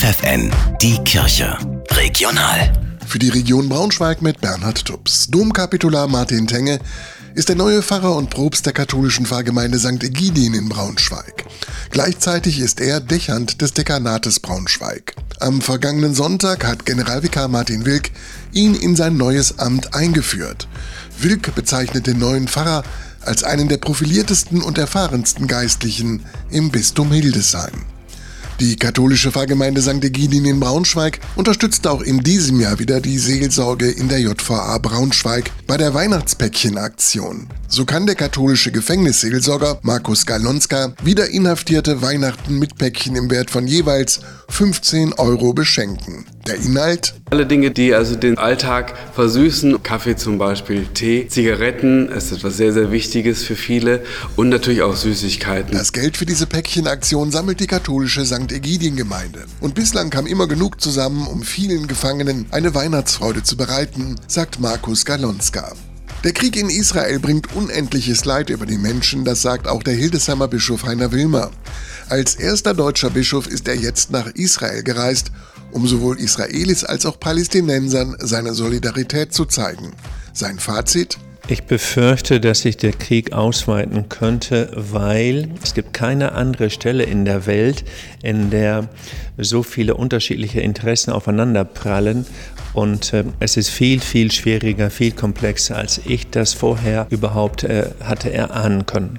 FFN, die Kirche. Regional. Für die Region Braunschweig mit Bernhard Tubbs. Domkapitular Martin Tenge ist der neue Pfarrer und Propst der katholischen Pfarrgemeinde St. Egidien in Braunschweig. Gleichzeitig ist er Dechant des Dekanates Braunschweig. Am vergangenen Sonntag hat Generalvikar Martin Wilk ihn in sein neues Amt eingeführt. Wilk bezeichnet den neuen Pfarrer als einen der profiliertesten und erfahrensten Geistlichen im Bistum Hildesheim. Die katholische Pfarrgemeinde St. Egidien in Braunschweig unterstützt auch in diesem Jahr wieder die Seelsorge in der JVA Braunschweig bei der Weihnachtspäckchen-Aktion. So kann der katholische Gefängnisseelsorger Markus Galonska wieder Inhaftierte Weihnachten mit Päckchen im Wert von jeweils 15 Euro beschenken. Der Inhalt? Alle Dinge, die also den Alltag versüßen, Kaffee zum Beispiel, Tee, Zigaretten, ist etwas sehr, sehr Wichtiges für viele und natürlich auch Süßigkeiten. Das Geld für diese Päckchenaktion sammelt die katholische St. Egidien-Gemeinde. Und bislang kam immer genug zusammen, um vielen Gefangenen eine Weihnachtsfreude zu bereiten, sagt Markus Galonska. Der Krieg in Israel bringt unendliches Leid über die Menschen, das sagt auch der Hildesheimer Bischof Heiner Wilmer. Als erster deutscher Bischof ist er jetzt nach Israel gereist, um sowohl Israelis als auch Palästinensern seine Solidarität zu zeigen. Sein Fazit? Ich befürchte, dass sich der Krieg ausweiten könnte, weil es gibt keine andere Stelle in der Welt, in der so viele unterschiedliche Interessen aufeinanderprallen. Und äh, es ist viel, viel schwieriger, viel komplexer, als ich das vorher überhaupt äh, hatte erahnen können.